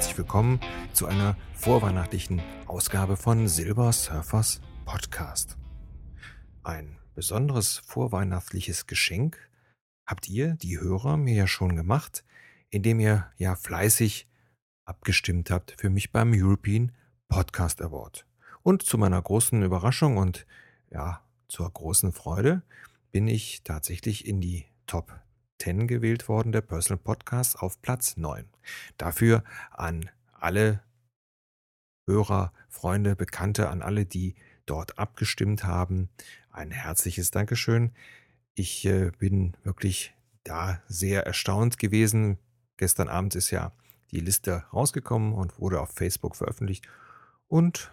Herzlich willkommen zu einer vorweihnachtlichen Ausgabe von Silber Surfers Podcast. Ein besonderes vorweihnachtliches Geschenk habt ihr, die Hörer, mir ja schon gemacht, indem ihr ja fleißig abgestimmt habt für mich beim European Podcast Award. Und zu meiner großen Überraschung und ja, zur großen Freude bin ich tatsächlich in die Top 10 gewählt worden, der Personal Podcast auf Platz 9. Dafür an alle Hörer, Freunde, Bekannte, an alle, die dort abgestimmt haben, ein herzliches Dankeschön. Ich äh, bin wirklich da sehr erstaunt gewesen. Gestern Abend ist ja die Liste rausgekommen und wurde auf Facebook veröffentlicht. Und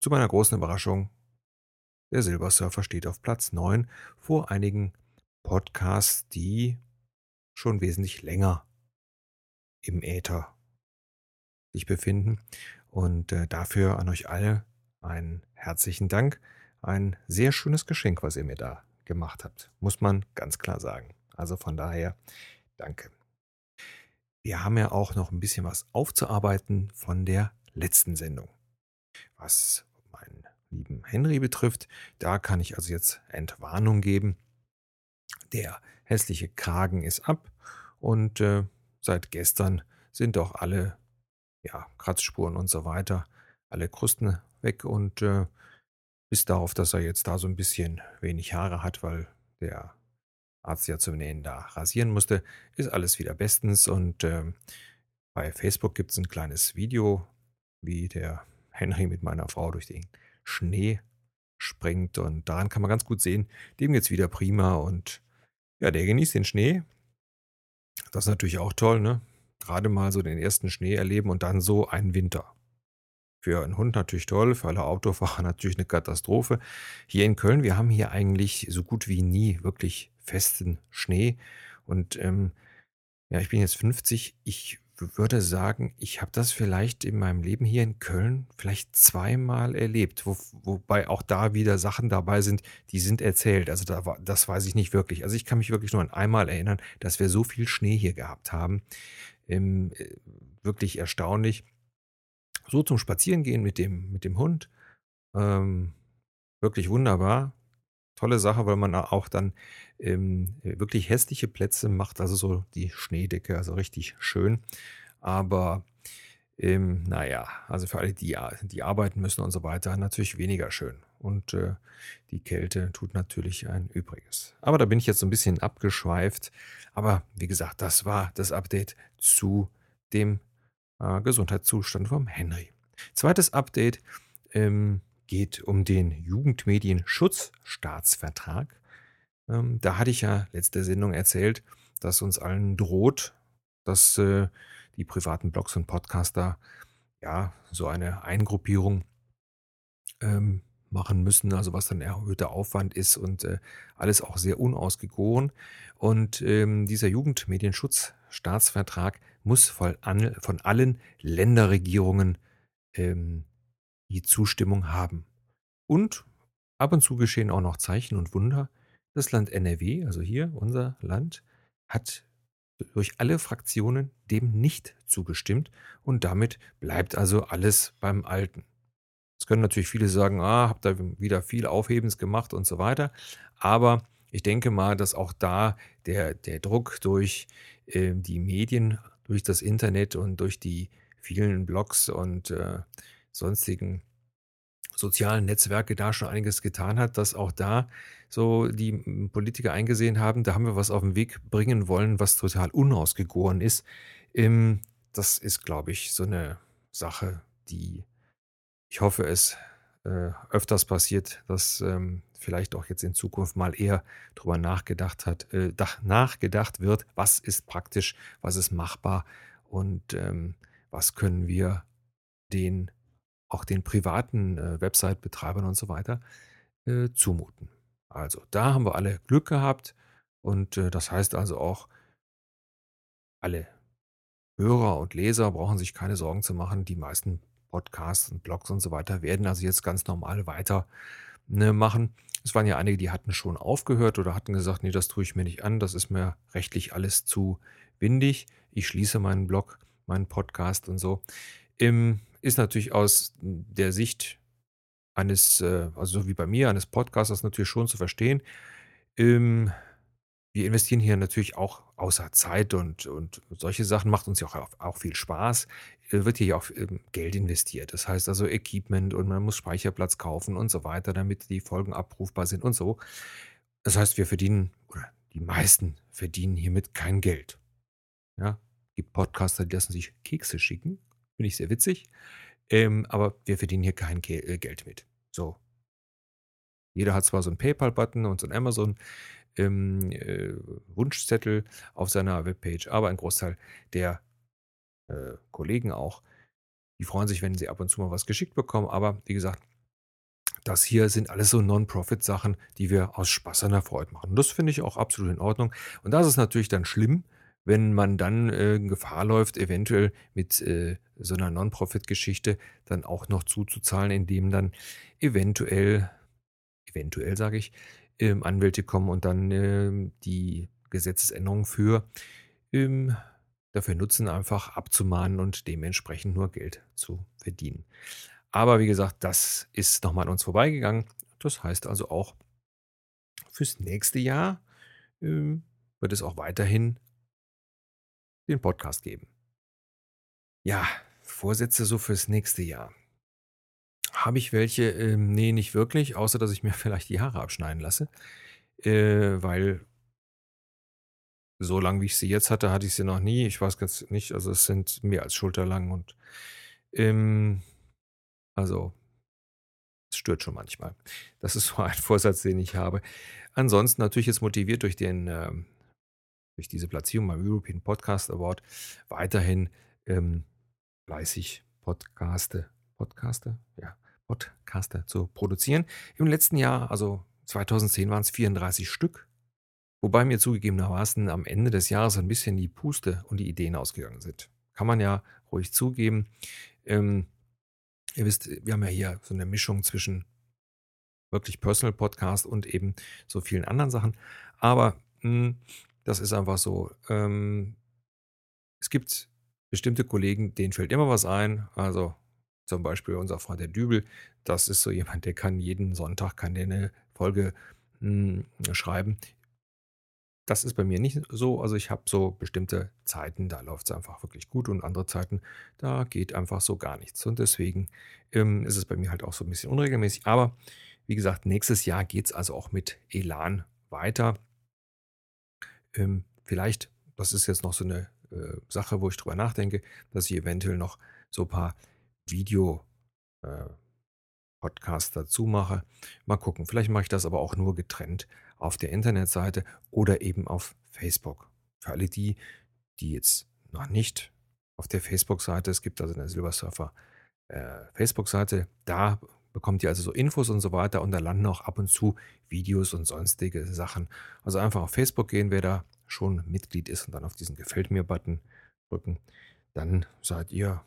zu meiner großen Überraschung, der Silbersurfer steht auf Platz 9 vor einigen Podcasts, die schon wesentlich länger im Äther sich befinden. Und äh, dafür an euch alle einen herzlichen Dank. Ein sehr schönes Geschenk, was ihr mir da gemacht habt, muss man ganz klar sagen. Also von daher danke. Wir haben ja auch noch ein bisschen was aufzuarbeiten von der letzten Sendung. Was meinen lieben Henry betrifft, da kann ich also jetzt Entwarnung geben. Der hässliche Kragen ist ab. Und äh, seit gestern sind auch alle ja, Kratzspuren und so weiter, alle Krusten weg. Und äh, bis darauf, dass er jetzt da so ein bisschen wenig Haare hat, weil der Arzt ja zum Nähen da rasieren musste, ist alles wieder bestens. Und äh, bei Facebook gibt es ein kleines Video, wie der Henry mit meiner Frau durch den Schnee springt. Und daran kann man ganz gut sehen, dem geht's wieder prima. Und ja, der genießt den Schnee. Das ist natürlich auch toll, ne? Gerade mal so den ersten Schnee erleben und dann so einen Winter. Für einen Hund natürlich toll, für alle Autofahrer natürlich eine Katastrophe. Hier in Köln, wir haben hier eigentlich so gut wie nie wirklich festen Schnee. Und ähm, ja, ich bin jetzt 50. Ich würde sagen, ich habe das vielleicht in meinem Leben hier in Köln vielleicht zweimal erlebt, wo, wobei auch da wieder Sachen dabei sind, die sind erzählt. Also da war, das weiß ich nicht wirklich. Also ich kann mich wirklich nur an einmal erinnern, dass wir so viel Schnee hier gehabt haben. Ähm, wirklich erstaunlich. So zum Spazierengehen mit dem, mit dem Hund. Ähm, wirklich wunderbar tolle Sache, weil man auch dann ähm, wirklich hässliche Plätze macht, also so die Schneedecke, also richtig schön. Aber ähm, naja, also für alle, die, die arbeiten müssen und so weiter, natürlich weniger schön. Und äh, die Kälte tut natürlich ein Übriges. Aber da bin ich jetzt so ein bisschen abgeschweift. Aber wie gesagt, das war das Update zu dem äh, Gesundheitszustand vom Henry. Zweites Update. Ähm, geht um den Jugendmedienschutzstaatsvertrag. Ähm, da hatte ich ja letzte Sendung erzählt, dass uns allen droht, dass äh, die privaten Blogs und Podcaster ja so eine Eingruppierung ähm, machen müssen, also was dann erhöhter Aufwand ist und äh, alles auch sehr unausgegoren. Und ähm, dieser Jugendmedienschutzstaatsvertrag muss von, an, von allen Länderregierungen ähm, die Zustimmung haben. Und ab und zu geschehen auch noch Zeichen und Wunder. Das Land NRW, also hier unser Land, hat durch alle Fraktionen dem nicht zugestimmt und damit bleibt also alles beim Alten. Es können natürlich viele sagen, ah, habt da wieder viel Aufhebens gemacht und so weiter. Aber ich denke mal, dass auch da der, der Druck durch äh, die Medien, durch das Internet und durch die vielen Blogs und äh, sonstigen sozialen Netzwerke da schon einiges getan hat, dass auch da so die Politiker eingesehen haben, da haben wir was auf den Weg bringen wollen, was total unausgegoren ist. Ähm, das ist, glaube ich, so eine Sache, die ich hoffe, es äh, öfters passiert, dass ähm, vielleicht auch jetzt in Zukunft mal eher drüber nachgedacht hat, äh, nachgedacht wird, was ist praktisch, was ist machbar und ähm, was können wir den auch den privaten äh, Website-Betreibern und so weiter äh, zumuten. Also da haben wir alle Glück gehabt und äh, das heißt also auch, alle Hörer und Leser brauchen sich keine Sorgen zu machen. Die meisten Podcasts und Blogs und so weiter werden also jetzt ganz normal weiter ne, machen. Es waren ja einige, die hatten schon aufgehört oder hatten gesagt, nee, das tue ich mir nicht an, das ist mir rechtlich alles zu windig. Ich schließe meinen Blog meinen Podcast und so. Ähm, ist natürlich aus der Sicht eines, äh, also so wie bei mir, eines Podcasters natürlich schon zu verstehen. Ähm, wir investieren hier natürlich auch außer Zeit und, und solche Sachen, macht uns ja auch, auch viel Spaß, äh, wird hier ja auch ähm, Geld investiert. Das heißt also Equipment und man muss Speicherplatz kaufen und so weiter, damit die Folgen abrufbar sind und so. Das heißt, wir verdienen, oder die meisten verdienen hiermit kein Geld. Ja, gibt Podcaster, die lassen sich Kekse schicken. Finde ich sehr witzig. Ähm, aber wir verdienen hier kein äh, Geld mit. So. Jeder hat zwar so einen PayPal-Button und so einen Amazon ähm, äh, Wunschzettel auf seiner Webpage, aber ein Großteil der äh, Kollegen auch, die freuen sich, wenn sie ab und zu mal was geschickt bekommen. Aber wie gesagt, das hier sind alles so Non-Profit-Sachen, die wir aus Spaß an der Freude machen. Das finde ich auch absolut in Ordnung. Und das ist natürlich dann schlimm, wenn man dann äh, Gefahr läuft, eventuell mit äh, so einer Non-Profit-Geschichte dann auch noch zuzuzahlen, indem dann eventuell, eventuell sage ich, ähm, Anwälte kommen und dann ähm, die Gesetzesänderung für ähm, dafür nutzen, einfach abzumahnen und dementsprechend nur Geld zu verdienen. Aber wie gesagt, das ist nochmal an uns vorbeigegangen. Das heißt also auch, fürs nächste Jahr ähm, wird es auch weiterhin den Podcast geben. Ja, Vorsätze so fürs nächste Jahr. Habe ich welche? Ähm, nee, nicht wirklich, außer dass ich mir vielleicht die Haare abschneiden lasse. Äh, weil so lang wie ich sie jetzt hatte, hatte ich sie noch nie. Ich weiß ganz nicht, also es sind mehr als schulterlang und ähm, also es stört schon manchmal. Das ist so ein Vorsatz, den ich habe. Ansonsten natürlich jetzt motiviert durch den ähm, durch diese Platzierung beim European Podcast Award weiterhin ähm, fleißig Podcaste, Podcaste, ja, Podcaste zu produzieren. Im letzten Jahr, also 2010, waren es 34 Stück, wobei mir zugegebenermaßen am Ende des Jahres ein bisschen die Puste und die Ideen ausgegangen sind. Kann man ja ruhig zugeben. Ähm, ihr wisst, wir haben ja hier so eine Mischung zwischen wirklich Personal Podcast und eben so vielen anderen Sachen. Aber mh, hm, das ist einfach so. Ähm, es gibt bestimmte Kollegen, denen fällt immer was ein. Also zum Beispiel unser Freund der Dübel. Das ist so jemand, der kann jeden Sonntag kann der eine Folge mh, hm, schreiben. Das ist bei mir nicht so. Also ich habe so bestimmte Zeiten, da läuft es einfach wirklich gut und andere Zeiten, da geht einfach so gar nichts. Und deswegen ähm, ist es bei mir halt auch so ein bisschen unregelmäßig. Aber wie gesagt, nächstes Jahr geht es also auch mit Elan weiter. Ähm, vielleicht, das ist jetzt noch so eine äh, Sache, wo ich drüber nachdenke, dass ich eventuell noch so ein paar Video-Podcasts äh, dazu mache. Mal gucken. Vielleicht mache ich das aber auch nur getrennt auf der Internetseite oder eben auf Facebook. Für alle die, die jetzt noch nicht auf der Facebook-Seite, es gibt also eine Silbersurfer äh, Facebook-Seite, da bekommt ihr also so Infos und so weiter und da landen auch ab und zu Videos und sonstige Sachen. Also einfach auf Facebook gehen, wer da schon Mitglied ist und dann auf diesen Gefällt mir-Button drücken. Dann seid ihr,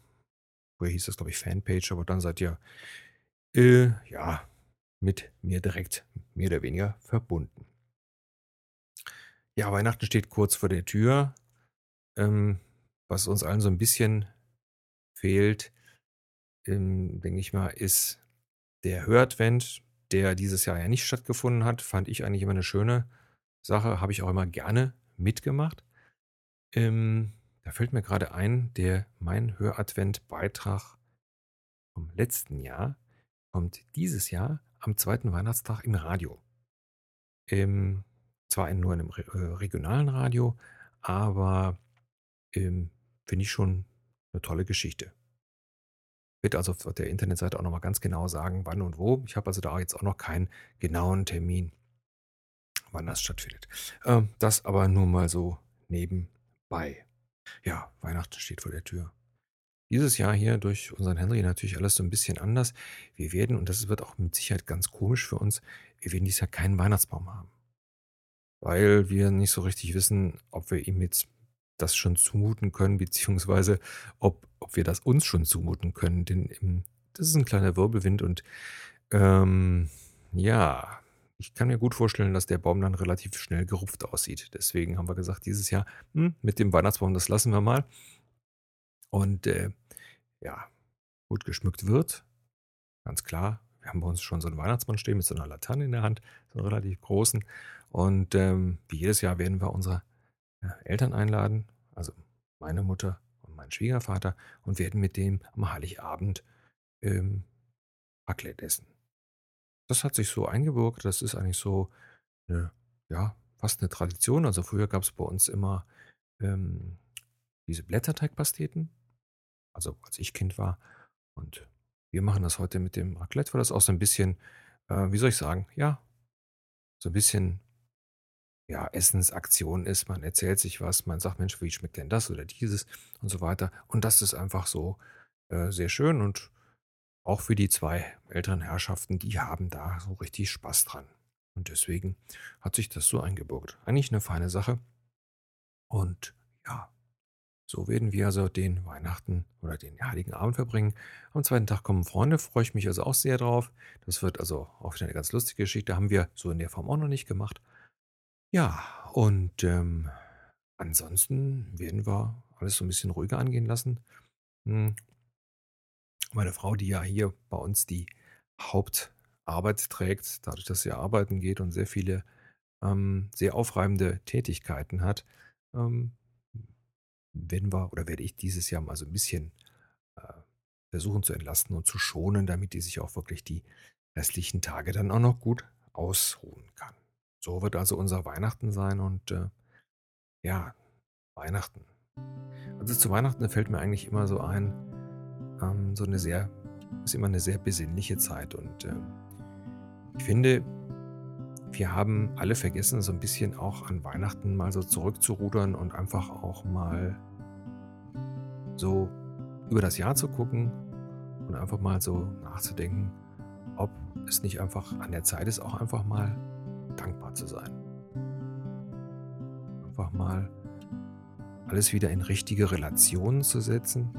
woher hieß das, glaube ich, Fanpage, aber dann seid ihr, äh, ja, mit mir direkt mehr oder weniger verbunden. Ja, Weihnachten steht kurz vor der Tür. Ähm, was uns allen so ein bisschen fehlt, ähm, denke ich mal, ist der Höradvent, der dieses Jahr ja nicht stattgefunden hat, fand ich eigentlich immer eine schöne Sache. Habe ich auch immer gerne mitgemacht. Ähm, da fällt mir gerade ein, der mein Höradvent-Beitrag vom letzten Jahr kommt dieses Jahr am zweiten Weihnachtstag im Radio. Ähm, zwar nur in einem äh, regionalen Radio, aber ähm, finde ich schon eine tolle Geschichte wird also auf der Internetseite auch nochmal ganz genau sagen, wann und wo. Ich habe also da jetzt auch noch keinen genauen Termin, wann das stattfindet. Ähm, das aber nur mal so nebenbei. Ja, Weihnachten steht vor der Tür. Dieses Jahr hier durch unseren Henry natürlich alles so ein bisschen anders. Wir werden, und das wird auch mit Sicherheit ganz komisch für uns, wir werden dieses Jahr keinen Weihnachtsbaum haben. Weil wir nicht so richtig wissen, ob wir ihm jetzt das schon zumuten können, beziehungsweise ob, ob wir das uns schon zumuten können. Denn im, das ist ein kleiner Wirbelwind und ähm, ja, ich kann mir gut vorstellen, dass der Baum dann relativ schnell gerupft aussieht. Deswegen haben wir gesagt, dieses Jahr hm, mit dem Weihnachtsbaum, das lassen wir mal. und äh, ja, gut geschmückt wird. Ganz klar. Wir haben bei uns schon so einen Weihnachtsmann stehen mit so einer Laterne in der Hand, so einen relativ großen. Und ähm, wie jedes Jahr werden wir unsere äh, Eltern einladen, also meine Mutter und meinen Schwiegervater, und werden mit dem am Heiligabend ähm, Raclette essen. Das hat sich so eingebürgert. Das ist eigentlich so eine, ja, fast eine Tradition. Also früher gab es bei uns immer ähm, diese Blätterteigpasteten, also als ich Kind war. Und wir machen das heute mit dem Raclette, weil das auch so ein bisschen, äh, wie soll ich sagen, ja, so ein bisschen ja, Essensaktion ist. Man erzählt sich was, man sagt, Mensch, wie schmeckt denn das oder dieses und so weiter. Und das ist einfach so äh, sehr schön und auch für die zwei älteren Herrschaften, die haben da so richtig Spaß dran. Und deswegen hat sich das so eingebürgert. Eigentlich eine feine Sache. Und ja, so werden wir also den Weihnachten oder den Heiligen Abend verbringen. Am zweiten Tag kommen Freunde, freue ich mich also auch sehr drauf. Das wird also auch wieder eine ganz lustige Geschichte. Haben wir so in der Form auch noch nicht gemacht. Ja, und ähm, ansonsten werden wir alles so ein bisschen ruhiger angehen lassen. Hm, Meine Frau, die ja hier bei uns die Hauptarbeit trägt, dadurch, dass sie arbeiten geht und sehr viele ähm, sehr aufreibende Tätigkeiten hat, ähm, werden wir oder werde ich dieses Jahr mal so ein bisschen äh, versuchen zu entlasten und zu schonen, damit die sich auch wirklich die restlichen Tage dann auch noch gut ausruhen kann. So wird also unser Weihnachten sein und äh, ja, Weihnachten. Also zu Weihnachten fällt mir eigentlich immer so ein, ähm, so eine sehr, ist immer eine sehr besinnliche Zeit und äh, ich finde, wir haben alle vergessen, so ein bisschen auch an Weihnachten mal so zurückzurudern und einfach auch mal so über das Jahr zu gucken und einfach mal so nachzudenken, ob es nicht einfach an der Zeit ist, auch einfach mal dankbar zu sein. Einfach mal alles wieder in richtige Relationen zu setzen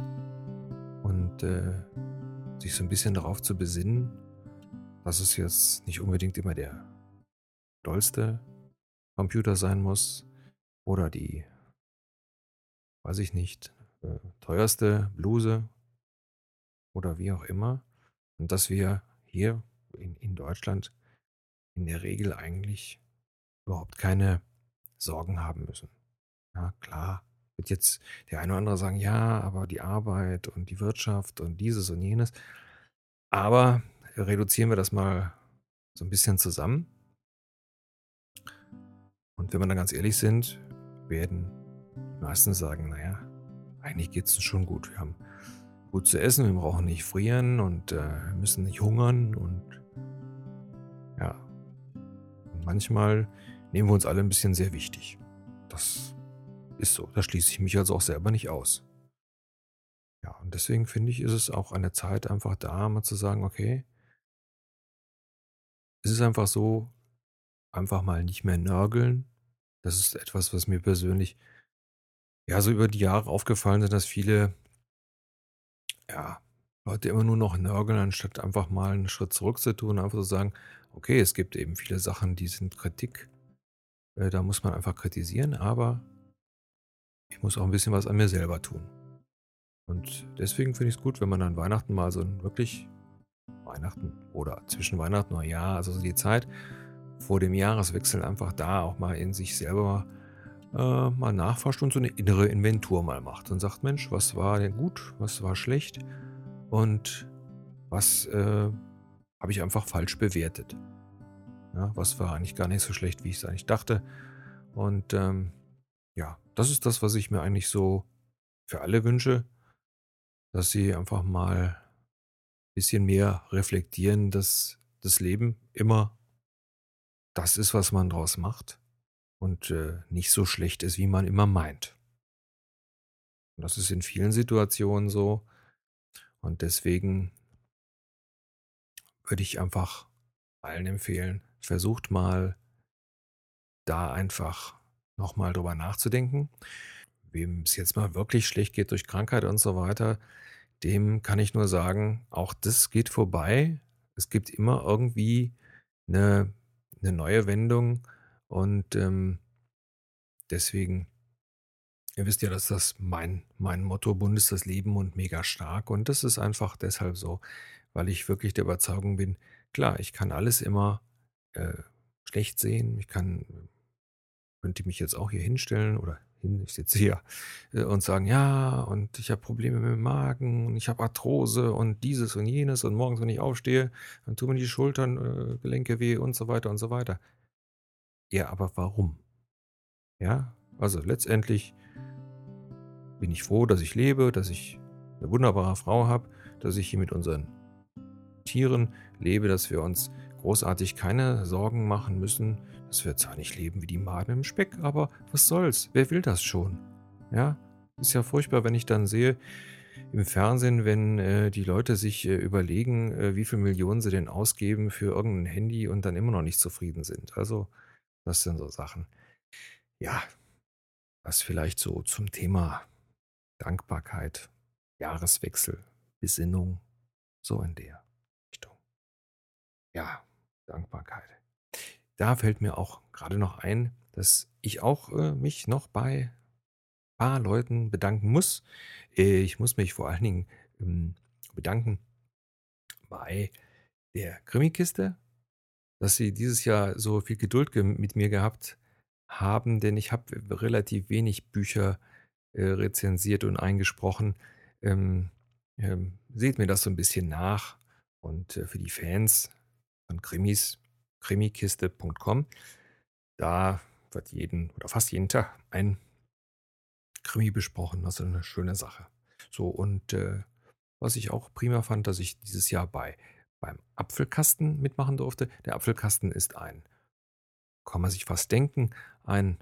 und äh, sich so ein bisschen darauf zu besinnen, dass es jetzt nicht unbedingt immer der dollste Computer sein muss oder die, weiß ich nicht, äh, teuerste Bluse oder wie auch immer. Und dass wir hier in, in Deutschland in der Regel eigentlich überhaupt keine Sorgen haben müssen. Ja, klar, wird jetzt der eine oder andere sagen, ja, aber die Arbeit und die Wirtschaft und dieses und jenes. Aber reduzieren wir das mal so ein bisschen zusammen. Und wenn wir dann ganz ehrlich sind, werden die meisten sagen, naja, eigentlich geht es uns schon gut. Wir haben gut zu essen, wir brauchen nicht frieren und äh, müssen nicht hungern und manchmal nehmen wir uns alle ein bisschen sehr wichtig. Das ist so, da schließe ich mich also auch selber nicht aus. Ja, und deswegen finde ich, ist es auch an der Zeit einfach da, mal zu sagen, okay, es ist einfach so, einfach mal nicht mehr nörgeln. Das ist etwas, was mir persönlich ja so über die Jahre aufgefallen ist, dass viele ja, Leute immer nur noch nörgeln, anstatt einfach mal einen Schritt zurück zu tun, einfach zu sagen, okay, es gibt eben viele Sachen, die sind Kritik, äh, da muss man einfach kritisieren, aber ich muss auch ein bisschen was an mir selber tun. Und deswegen finde ich es gut, wenn man an Weihnachten mal so ein wirklich Weihnachten oder zwischen Weihnachten und Neujahr, also so die Zeit, vor dem Jahreswechsel einfach da auch mal in sich selber äh, mal nachforscht und so eine innere Inventur mal macht und sagt, Mensch, was war denn gut, was war schlecht und was äh, habe ich einfach falsch bewertet. Ja, was war eigentlich gar nicht so schlecht, wie ich es eigentlich dachte. Und ähm, ja, das ist das, was ich mir eigentlich so für alle wünsche, dass sie einfach mal ein bisschen mehr reflektieren, dass das Leben immer das ist, was man draus macht und äh, nicht so schlecht ist, wie man immer meint. Und das ist in vielen Situationen so. Und deswegen würde ich einfach allen empfehlen, versucht mal da einfach nochmal drüber nachzudenken. Wem es jetzt mal wirklich schlecht geht durch Krankheit und so weiter, dem kann ich nur sagen, auch das geht vorbei. Es gibt immer irgendwie eine eine neue Wendung und ähm, deswegen Ihr wisst ja, dass das mein, mein Motto Bund ist das Leben und mega stark. Und das ist einfach deshalb so, weil ich wirklich der Überzeugung bin, klar, ich kann alles immer äh, schlecht sehen. Ich kann, könnte mich jetzt auch hier hinstellen oder hin, ich sitze hier äh, und sagen, ja, und ich habe Probleme mit dem Magen und ich habe Arthrose und dieses und jenes und morgens, wenn ich aufstehe, dann tun mir die Schultern, äh, Gelenke weh und so weiter und so weiter. Ja, aber warum? Ja, also letztendlich bin ich froh, dass ich lebe, dass ich eine wunderbare Frau habe, dass ich hier mit unseren Tieren lebe, dass wir uns großartig keine Sorgen machen müssen, dass wir zwar nicht leben wie die Maden im Speck, aber was soll's? Wer will das schon? Ja, ist ja furchtbar, wenn ich dann sehe im Fernsehen, wenn äh, die Leute sich äh, überlegen, äh, wie viele Millionen sie denn ausgeben für irgendein Handy und dann immer noch nicht zufrieden sind. Also, das sind so Sachen. Ja, was vielleicht so zum Thema Dankbarkeit, Jahreswechsel, Besinnung, so in der. Ja, Dankbarkeit. Da fällt mir auch gerade noch ein, dass ich auch äh, mich noch bei ein paar Leuten bedanken muss. Äh, ich muss mich vor allen Dingen ähm, bedanken bei der Krimi-Kiste, dass sie dieses Jahr so viel Geduld mit mir gehabt haben, denn ich habe relativ wenig Bücher äh, rezensiert und eingesprochen. Ähm, ähm, seht mir das so ein bisschen nach. Und äh, für die Fans von Krimis, krimikiste.com, da wird jeden oder fast jeden Tag ein Krimi besprochen. Das ist eine schöne Sache. So, und äh, was ich auch prima fand, dass ich dieses Jahr bei beim Apfelkasten mitmachen durfte. Der Apfelkasten ist ein, kann man sich fast denken, ein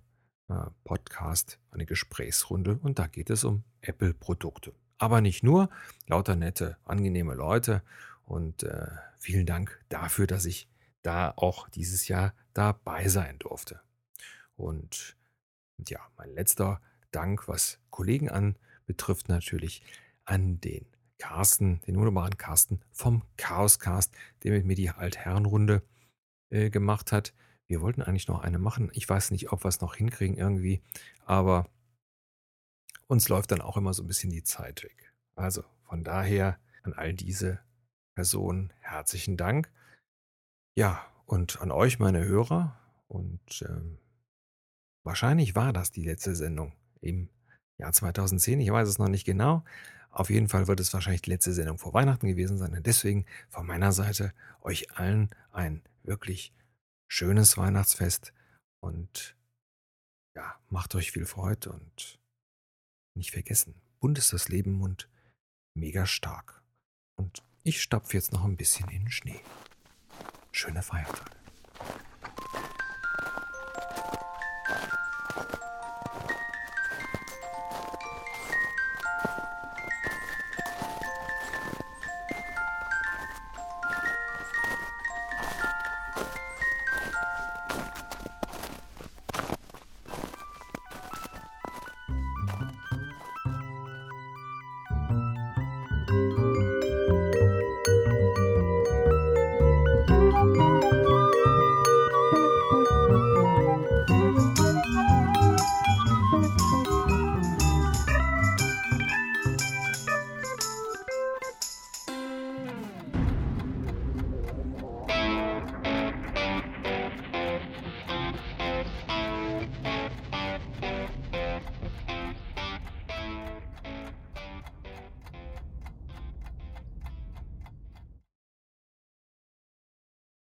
äh, Podcast, eine Gesprächsrunde und da geht es um Apple-Produkte. Aber nicht nur, lauter nette, angenehme Leute und äh, vielen Dank dafür, dass ich da auch dieses Jahr dabei sein durfte. Und ja, mein letzter Dank, was Kollegen anbetrifft, natürlich an den Carsten, den wunderbaren Carsten vom Chaoscast, der mit mir die Altherrenrunde äh, gemacht hat. Wir wollten eigentlich noch eine machen. Ich weiß nicht, ob wir es noch hinkriegen irgendwie, aber uns läuft dann auch immer so ein bisschen die Zeit weg. Also von daher an all diese Personen herzlichen Dank. Ja, und an euch, meine Hörer. Und ähm, wahrscheinlich war das die letzte Sendung im Jahr 2010. Ich weiß es noch nicht genau. Auf jeden Fall wird es wahrscheinlich die letzte Sendung vor Weihnachten gewesen sein. Und deswegen von meiner Seite euch allen ein wirklich schönes Weihnachtsfest und ja, macht euch viel Freude und nicht vergessen, bunt ist das Leben und mega stark. Und ich stapfe jetzt noch ein bisschen in den Schnee. Schöne Feiertage.